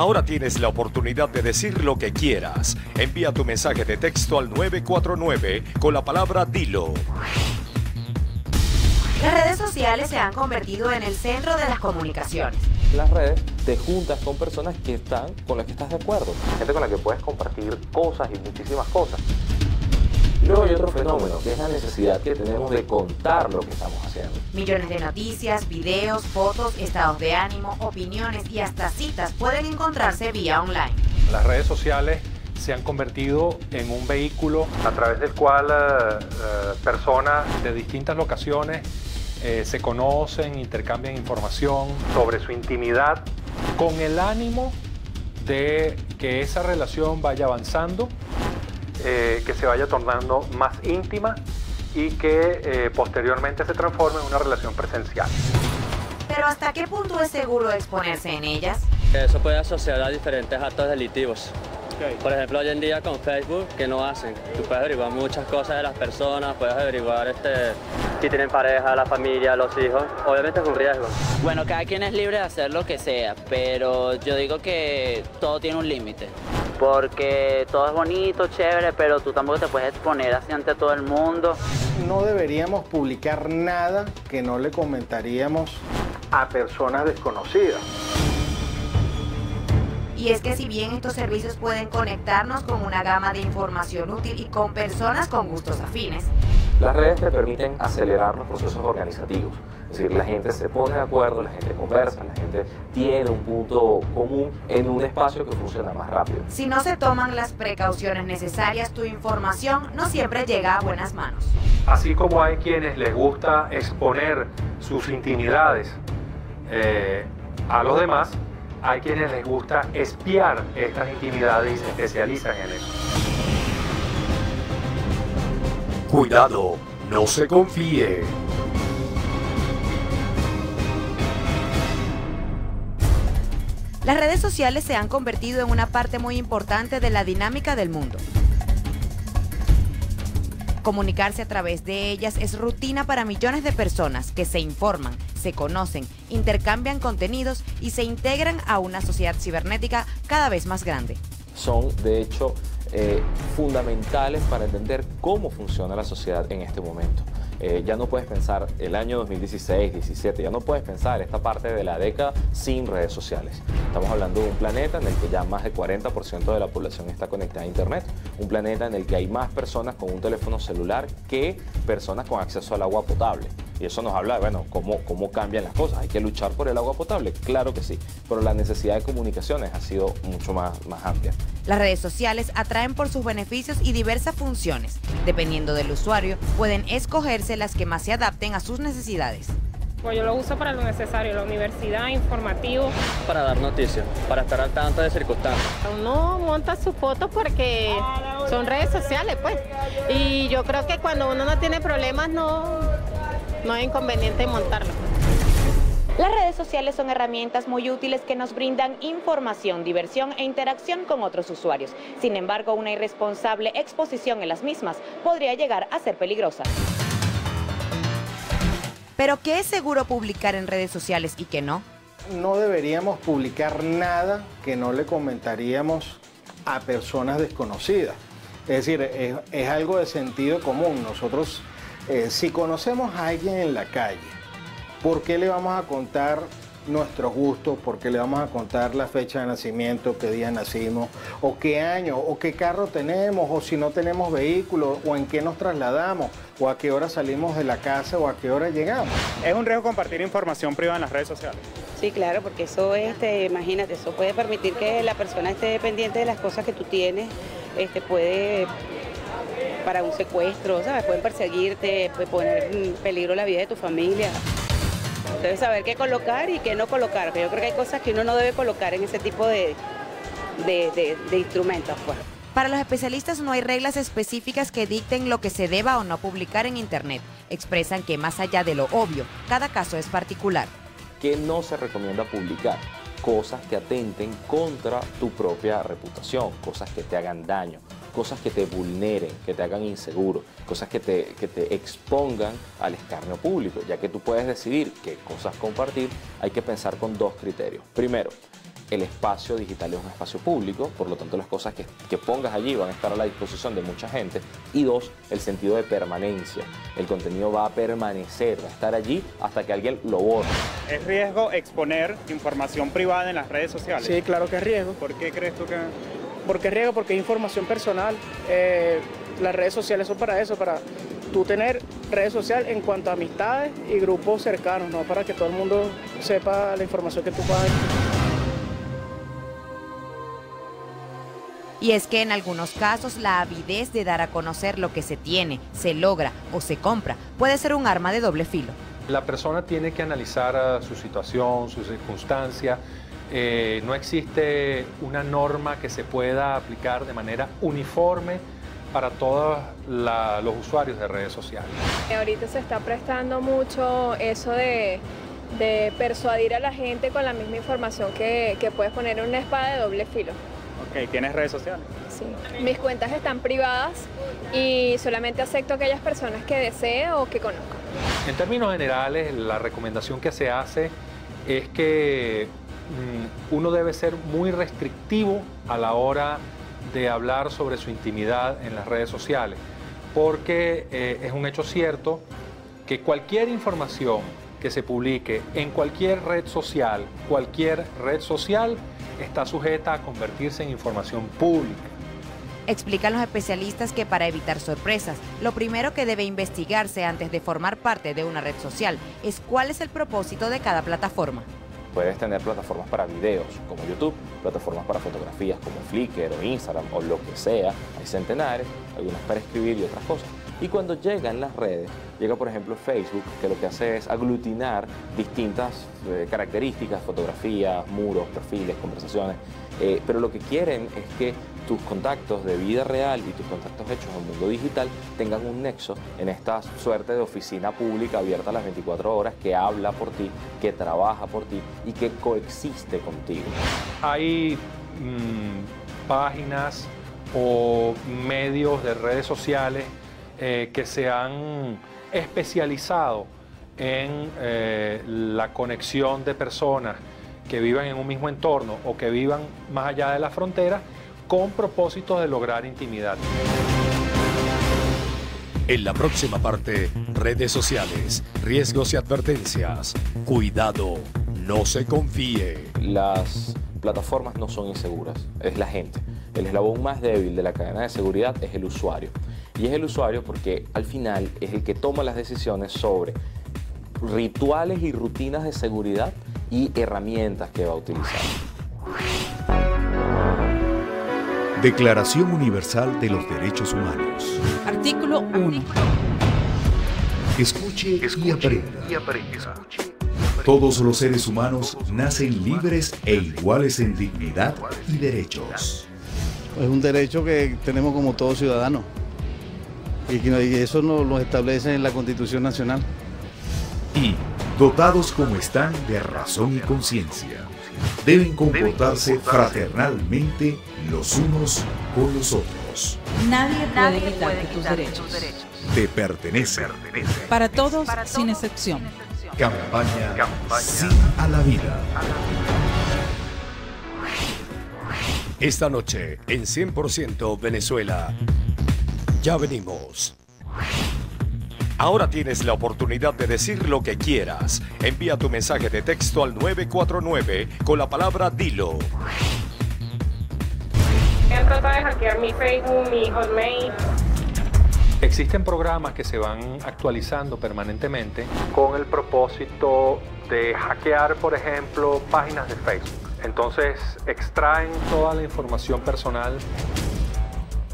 Ahora tienes la oportunidad de decir lo que quieras. Envía tu mensaje de texto al 949 con la palabra Dilo. Las redes sociales se han convertido en el centro de las comunicaciones. las redes te juntas con personas que están con las que estás de acuerdo, gente con la que puedes compartir cosas y muchísimas cosas. Luego hay otro fenómeno, que es la necesidad que tenemos de contar lo que estamos haciendo. Millones de noticias, videos, fotos, estados de ánimo, opiniones y hasta citas pueden encontrarse vía online. Las redes sociales se han convertido en un vehículo a través del cual eh, eh, personas de distintas locaciones eh, se conocen, intercambian información sobre su intimidad con el ánimo de que esa relación vaya avanzando, eh, que se vaya tornando más íntima y que eh, posteriormente se transforme en una relación presencial. Pero ¿hasta qué punto es seguro exponerse en ellas? Eso puede asociar a diferentes actos delictivos. Por ejemplo, hoy en día con Facebook, ¿qué no hacen? Tú puedes averiguar muchas cosas de las personas, puedes averiguar este, si tienen pareja, la familia, los hijos. Obviamente es un riesgo. Bueno, cada quien es libre de hacer lo que sea, pero yo digo que todo tiene un límite. Porque todo es bonito, chévere, pero tú tampoco te puedes exponer así ante todo el mundo. No deberíamos publicar nada que no le comentaríamos a personas desconocidas. Y es que si bien estos servicios pueden conectarnos con una gama de información útil y con personas con gustos afines, Las redes te permiten acelerar los procesos organizativos. Es decir, la gente se pone de acuerdo, la gente conversa, la gente tiene un punto común en un espacio que funciona más rápido. si no se toman las precauciones necesarias, tu información no siempre llega a buenas manos. Así como hay quienes les gusta exponer sus intimidades eh, a los demás, hay quienes les gusta espiar estas intimidades y se especializan en eso. Cuidado, no se confíe. Las redes sociales se han convertido en una parte muy importante de la dinámica del mundo. Comunicarse a través de ellas es rutina para millones de personas que se informan, se conocen, intercambian contenidos y se integran a una sociedad cibernética cada vez más grande. Son, de hecho, eh, fundamentales para entender cómo funciona la sociedad en este momento. Eh, ya no puedes pensar el año 2016, 17, ya no puedes pensar esta parte de la década sin redes sociales. Estamos hablando de un planeta en el que ya más de 40% de la población está conectada a Internet, un planeta en el que hay más personas con un teléfono celular que personas con acceso al agua potable. Y eso nos habla de, bueno, cómo, cómo cambian las cosas. Hay que luchar por el agua potable, claro que sí, pero la necesidad de comunicaciones ha sido mucho más, más amplia. Las redes sociales atraen por sus beneficios y diversas funciones. Dependiendo del usuario, pueden escogerse las que más se adapten a sus necesidades. Pues yo lo uso para lo necesario, la universidad, informativo. Para dar noticias, para estar al tanto de circunstancias. Uno monta sus fotos porque son redes sociales, pues. Y yo creo que cuando uno no tiene problemas, no, no hay inconveniente en montarlo. Las redes sociales son herramientas muy útiles que nos brindan información, diversión e interacción con otros usuarios. Sin embargo, una irresponsable exposición en las mismas podría llegar a ser peligrosa. Pero ¿qué es seguro publicar en redes sociales y qué no? No deberíamos publicar nada que no le comentaríamos a personas desconocidas. Es decir, es, es algo de sentido común. Nosotros, eh, si conocemos a alguien en la calle, ¿por qué le vamos a contar nuestros gustos, porque le vamos a contar la fecha de nacimiento, qué día nacimos, o qué año, o qué carro tenemos, o si no tenemos vehículo, o en qué nos trasladamos, o a qué hora salimos de la casa, o a qué hora llegamos. ¿Es un riesgo compartir información privada en las redes sociales? Sí, claro, porque eso, este, imagínate, eso puede permitir que la persona esté pendiente de las cosas que tú tienes, este, puede para un secuestro, ¿sabes? Pueden perseguirte, puede poner en peligro la vida de tu familia. Debes saber qué colocar y qué no colocar, porque yo creo que hay cosas que uno no debe colocar en ese tipo de, de, instrumentos. Pues. Para los especialistas no hay reglas específicas que dicten lo que se deba o no publicar en Internet. Expresan que más allá de lo obvio, cada caso es particular. ¿Qué no se recomienda publicar? Cosas que atenten contra tu propia reputación, cosas que te hagan daño cosas que te vulneren, que te hagan inseguro, cosas que te, que te expongan al escarnio público, ya que tú puedes decidir qué cosas compartir, hay que pensar con dos criterios. Primero, el espacio digital es un espacio público, por lo tanto las cosas que, que, pongas allí van a estar a la disposición de mucha gente. Y dos, el sentido de permanencia. El contenido va a permanecer, va a estar allí hasta que alguien lo borre. ¿Es riesgo exponer información privada en las redes sociales? Sí, claro que es riesgo. ¿Por qué crees tú que...? ¿Por qué riesgo? Porque es información personal. Eh, las redes sociales son para eso, para tú tener redes sociales en cuanto a amistades y grupos cercanos, no para que todo el mundo sepa la información que tú puedas. Y es que en algunos casos la avidez de dar a conocer lo que se tiene, se logra o se compra puede ser un arma de doble filo. La persona tiene que analizar su situación, su circunstancia, eh, no existe una norma que se pueda aplicar de manera uniforme para todos los usuarios de redes sociales. Ahorita se está prestando mucho eso de, persuadir a la gente con la misma información que, que puedes poner en una espada de doble filo. Ok, ¿tienes redes sociales? Sí. Mis cuentas están privadas y solamente acepto aquellas personas que desee o que conozca. En términos generales, la recomendación que se hace es que uno debe ser muy restrictivo a la hora de hablar sobre su intimidad en las redes sociales, porque eh, es un hecho cierto que cualquier información que se publique en cualquier red social, cualquier red social, está sujeta a convertirse en información pública. Explican los especialistas que para evitar sorpresas, lo primero que debe investigarse antes de formar parte de una red social es cuál es el propósito de cada plataforma. Puedes tener plataformas para videos como YouTube, plataformas para fotografías como Flickr o Instagram o lo que sea. Hay centenares, algunas para escribir y otras cosas. Y cuando llegan las redes, llega por ejemplo Facebook, que lo que hace es aglutinar distintas eh, características, fotografías, muros, perfiles, conversaciones, eh, pero lo que quieren es que tus contactos de vida real y tus contactos hechos el mundo digital tengan un nexo en esta suerte de oficina pública abierta a las 24 horas que habla por ti, que trabaja por ti y que coexiste contigo. Hay mm, páginas o medios de redes sociales eh, que se han especializado en eh, la conexión de personas que vivan en un mismo entorno o que vivan más allá de la frontera con propósito de lograr intimidad. En la próxima parte, redes sociales, riesgos y advertencias. Cuidado, no se confíe. Las plataformas no son inseguras, es la gente. El eslabón más débil de la cadena de seguridad es el usuario. Y es el usuario porque al final es el que toma las decisiones sobre rituales y rutinas de seguridad y herramientas que va a utilizar. Declaración Universal de los Derechos Humanos. Artículo 1. Escuche, y aprenda. Todos los seres humanos nacen libres e iguales en dignidad y derechos. Es un derecho que tenemos como todo ciudadano y, eso nos lo establece en la Constitución Nacional. Y, dotados como están de razón y conciencia, deben comportarse fraternalmente los unos con los otros. Nadie puede quitarte tus derechos. Te pertenece. Para todos, sin excepción. Campaña, Sí a la vida. Esta noche en 100% Venezuela. Ya venimos. Ahora tienes la oportunidad de decir lo que quieras. Envía tu mensaje de texto al 949 con la palabra dilo. Han tratado de hackear mi Facebook, mi Hotmail. Existen programas que se van actualizando permanentemente con el propósito de hackear, por ejemplo, páginas de Facebook. Entonces extraen toda la información personal.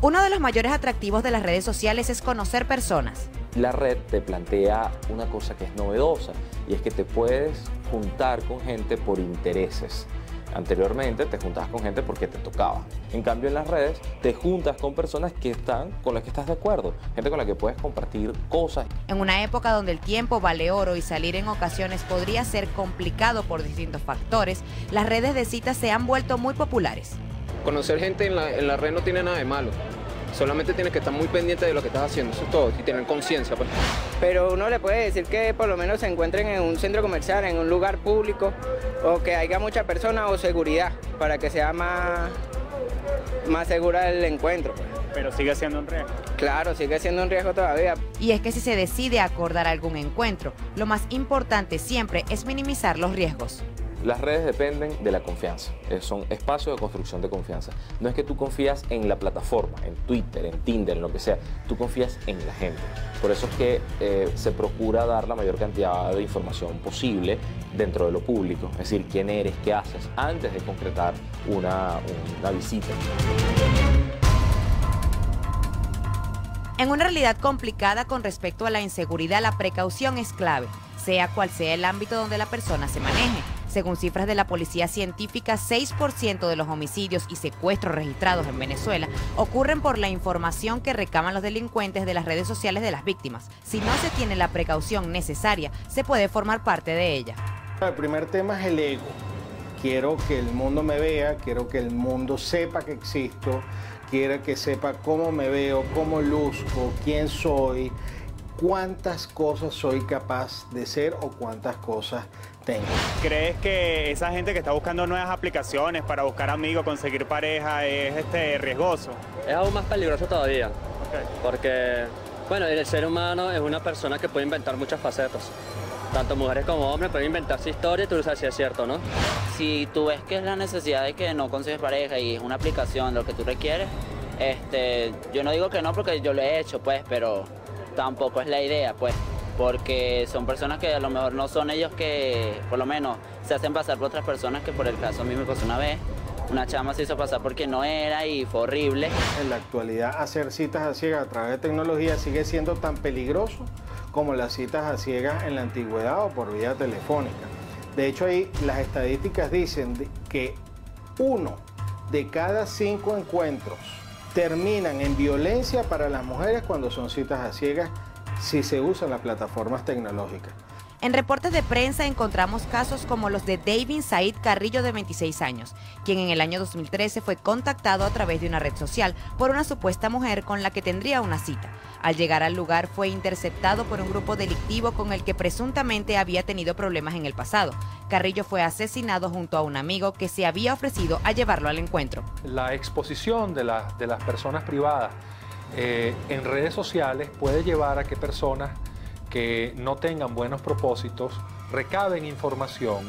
Uno de los mayores atractivos de las redes sociales es conocer personas. La red te plantea una cosa que es novedosa y es que te puedes juntar con gente por intereses. Anteriormente te juntabas con gente porque te tocaba. En cambio en las redes te juntas con personas que están con las que estás de acuerdo, gente con la que puedes compartir cosas. En una época donde el tiempo vale oro y salir en ocasiones podría ser complicado por distintos factores, las redes de citas se han vuelto muy populares. Conocer gente en la, en la red no tiene nada de malo. Solamente tienes que estar muy pendiente de lo que estás haciendo, eso es todo, y tener conciencia. Pues. Pero uno le puede decir que por lo menos se encuentren en un centro comercial, en un lugar público, o que haya mucha persona o seguridad, para que sea más, más segura el encuentro. pues. Pero sigue siendo un riesgo. Claro, sigue siendo un riesgo todavía. Y es que si se decide acordar algún encuentro, lo más importante siempre es minimizar los riesgos. Las redes dependen de la confianza, eh, son espacios de construcción de confianza. No es que tú confías en la plataforma, en Twitter, en Tinder, en lo que sea, tú confías en la gente. Por eso es que eh, se procura dar la mayor cantidad de información posible dentro de lo público, es decir, quién eres, qué haces, antes de concretar una, una visita. En una realidad complicada con respecto a la inseguridad, la precaución es clave, sea cual sea el ámbito donde la persona se maneje. Según cifras de la policía científica, 6% de los homicidios y secuestros registrados en Venezuela ocurren por la información que recaban los delincuentes de las redes sociales de las víctimas. Si no se tiene la precaución necesaria, se puede formar parte de ella. El primer tema es el ego. Quiero que el mundo me vea, quiero que el mundo sepa que existo, quiero que sepa cómo me veo, cómo luzco, quién soy, cuántas cosas soy capaz de ser o cuántas cosas tengo. ¿Crees que esa gente que está buscando nuevas aplicaciones para buscar amigos, conseguir pareja, es este, riesgoso? Es aún más peligroso todavía. Porque, bueno, el ser humano es una persona que puede inventar muchas facetas. Tanto mujeres como hombres pueden inventarse historias y tú sabes si es cierto, ¿no? Si tú ves que es la necesidad de que no consigues pareja y es una aplicación lo que tú requieres, este, yo no digo que no porque yo lo he hecho, pues, pero tampoco es la idea, pues, porque son personas que a lo mejor no son ellos que, por lo menos, se hacen pasar por otras personas que por el caso mismo pasó una vez. Una chama se hizo pasar porque no era y fue horrible. En la actualidad, hacer citas a ciegas a través de tecnología sigue siendo tan peligroso como las citas a ciegas en la antigüedad o por vía telefónica. De hecho, ahí las estadísticas dicen que uno de cada cinco encuentros terminan en violencia para las mujeres cuando son citas a ciegas si se usan las plataformas tecnológicas. En reportes de prensa encontramos casos como los de David Said Carrillo de 26 años, quien en el año 2013 fue contactado a través de una red social por una supuesta mujer con la que tendría una cita. Al llegar al lugar fue interceptado por un grupo delictivo con el que presuntamente había tenido problemas en el pasado. Carrillo fue asesinado junto a un amigo que se había ofrecido a llevarlo al encuentro. La exposición de, la- de las personas privadas eh, en redes sociales puede llevar a que personas que no tengan buenos propósitos recaben información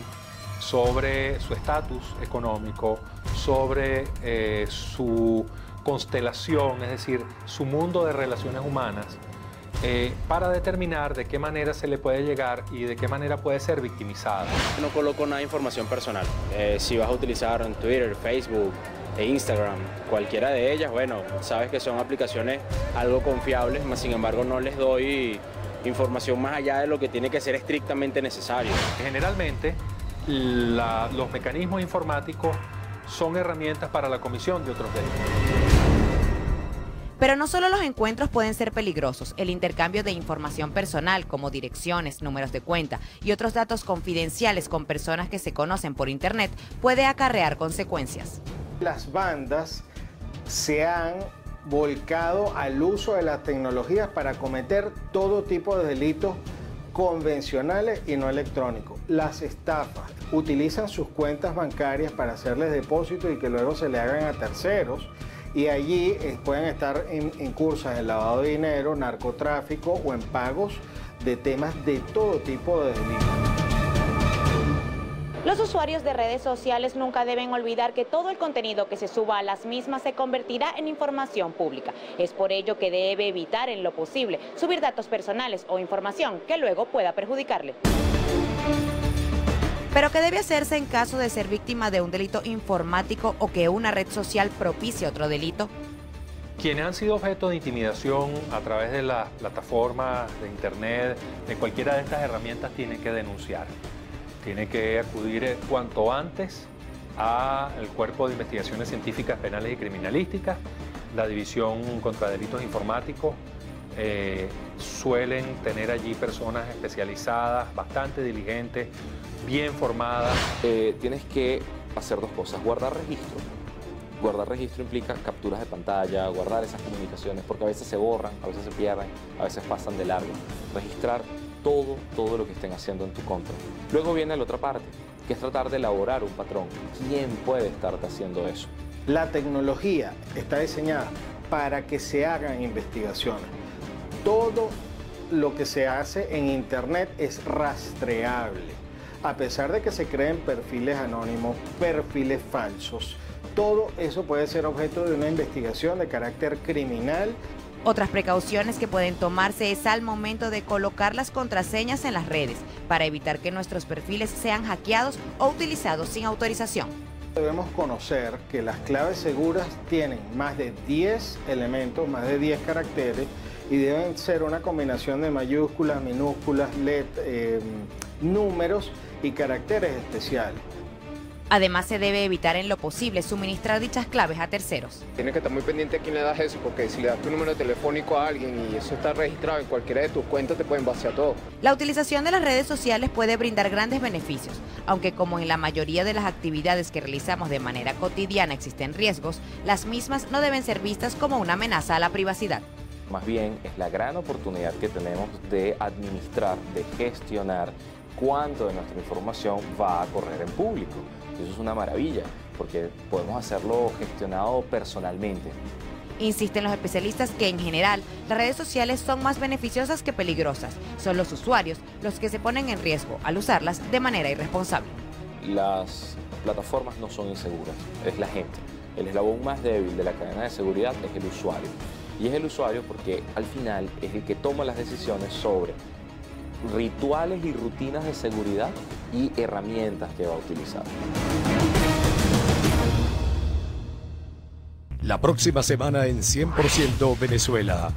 sobre su estatus económico, sobre eh, su constelación, es decir, su mundo de relaciones humanas, eh, para determinar de qué manera se le puede llegar y de qué manera puede ser victimizada. No coloco nada de información personal. Si vas a utilizar en Twitter, Facebook e Instagram, cualquiera de ellas, bueno, sabes que son aplicaciones algo confiables, mas sin embargo no les doy información más allá de lo que tiene que ser estrictamente necesario. Generalmente, la- los mecanismos informáticos son herramientas para la comisión de otros delitos. Pero no solo los encuentros pueden ser peligrosos, el intercambio de información personal como direcciones, números de cuenta y otros datos confidenciales con personas que se conocen por Internet puede acarrear consecuencias. Las bandas se han volcado al uso de las tecnologías para cometer todo tipo de delitos convencionales y no electrónicos. Las estafas utilizan sus cuentas bancarias para hacerles depósitos y que luego se le hagan a terceros y allí eh, pueden estar en, en cursos de lavado de dinero, narcotráfico o en pagos de temas de todo tipo de delitos. Los usuarios de redes sociales nunca deben olvidar que todo el contenido que se suba a las mismas se convertirá en información pública. Es por ello que debe evitar en lo posible subir datos personales o información que luego pueda perjudicarle. Pero ¿qué debe hacerse en caso de ser víctima de un delito informático o que una red social propicie otro delito? Quienes han sido objeto de intimidación a través de las plataformas de Internet, de cualquiera de estas herramientas, tienen que denunciar. Tienen que acudir eh, cuanto antes al Cuerpo de Investigaciones Científicas Penales y Criminalísticas, la División contra Delitos Informáticos. Eh, suelen tener allí personas especializadas, bastante diligentes, bien formadas. Eh, tienes que hacer dos cosas, guardar registro. Guardar registro implica capturas de pantalla, guardar esas comunicaciones, porque a veces se borran, a veces se pierden, a veces pasan de largo. Registrar todo, todo lo que estén haciendo en tu contra. Luego viene la otra parte, que es tratar de elaborar un patrón. ¿Quién puede estarte haciendo eso? La tecnología está diseñada para que se hagan investigaciones. Todo lo que se hace en Internet es rastreable. A pesar de que se creen perfiles anónimos, perfiles falsos, todo eso puede ser objeto de una investigación de carácter criminal otras precauciones que pueden tomarse es al momento de colocar las contraseñas en las redes para evitar que nuestros perfiles sean hackeados o utilizados sin autorización. Debemos conocer que las claves seguras tienen más de 10 elementos, más de 10 caracteres y deben ser una combinación de mayúsculas, minúsculas, let, eh, números y caracteres especiales. Además, se debe evitar en lo posible suministrar dichas claves a terceros. Tienes que estar muy pendiente a quién le das eso, porque si le das tu número telefónico a alguien y eso está registrado en cualquiera de tus cuentas, te pueden vaciar todo. La utilización de las redes sociales puede brindar grandes beneficios, aunque como en la mayoría de las actividades que realizamos de manera cotidiana existen riesgos, las mismas no deben ser vistas como una amenaza a la privacidad. Más bien es la gran oportunidad que tenemos de administrar, de gestionar cuánto de nuestra información va a correr en público. Eso es una maravilla, porque podemos hacerlo gestionado personalmente. Insisten los especialistas que en general las redes sociales son más beneficiosas que peligrosas. Son los usuarios los que se ponen en riesgo al usarlas de manera irresponsable. Las plataformas no son inseguras, es la gente. El eslabón más débil de la cadena de seguridad es el usuario. Y es el usuario porque al final es el que toma las decisiones sobre rituales y rutinas de seguridad y herramientas que va a utilizar. La próxima semana en 100% Venezuela.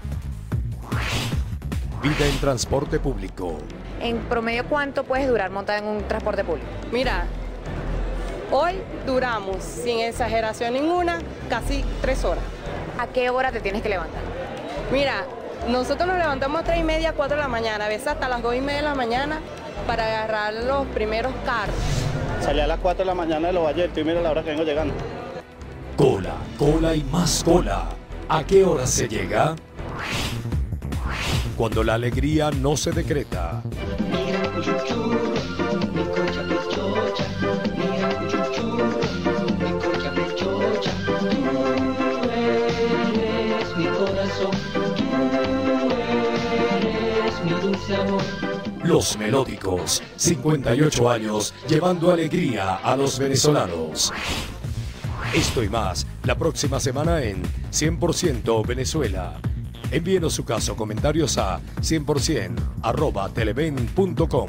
Vida en transporte público. En promedio, ¿cuánto puedes durar montada en un transporte público? Mira, hoy duramos, sin exageración ninguna, casi tres horas. ¿A qué hora te tienes que levantar? Mira, nosotros nos levantamos a tres y media, cuatro de la mañana, a veces hasta las dos y media de la mañana para agarrar los primeros carros. Salí a las 4 de la mañana de los valles y mira la hora que vengo llegando. Cola, cola y más cola. ¿A qué hora se llega? Cuando la alegría no se decreta. Los Melódicos, 58 años llevando alegría a los venezolanos. Esto y más, la próxima semana en 100% Venezuela. Envíenos su caso, comentarios a 100% arroba televen.com.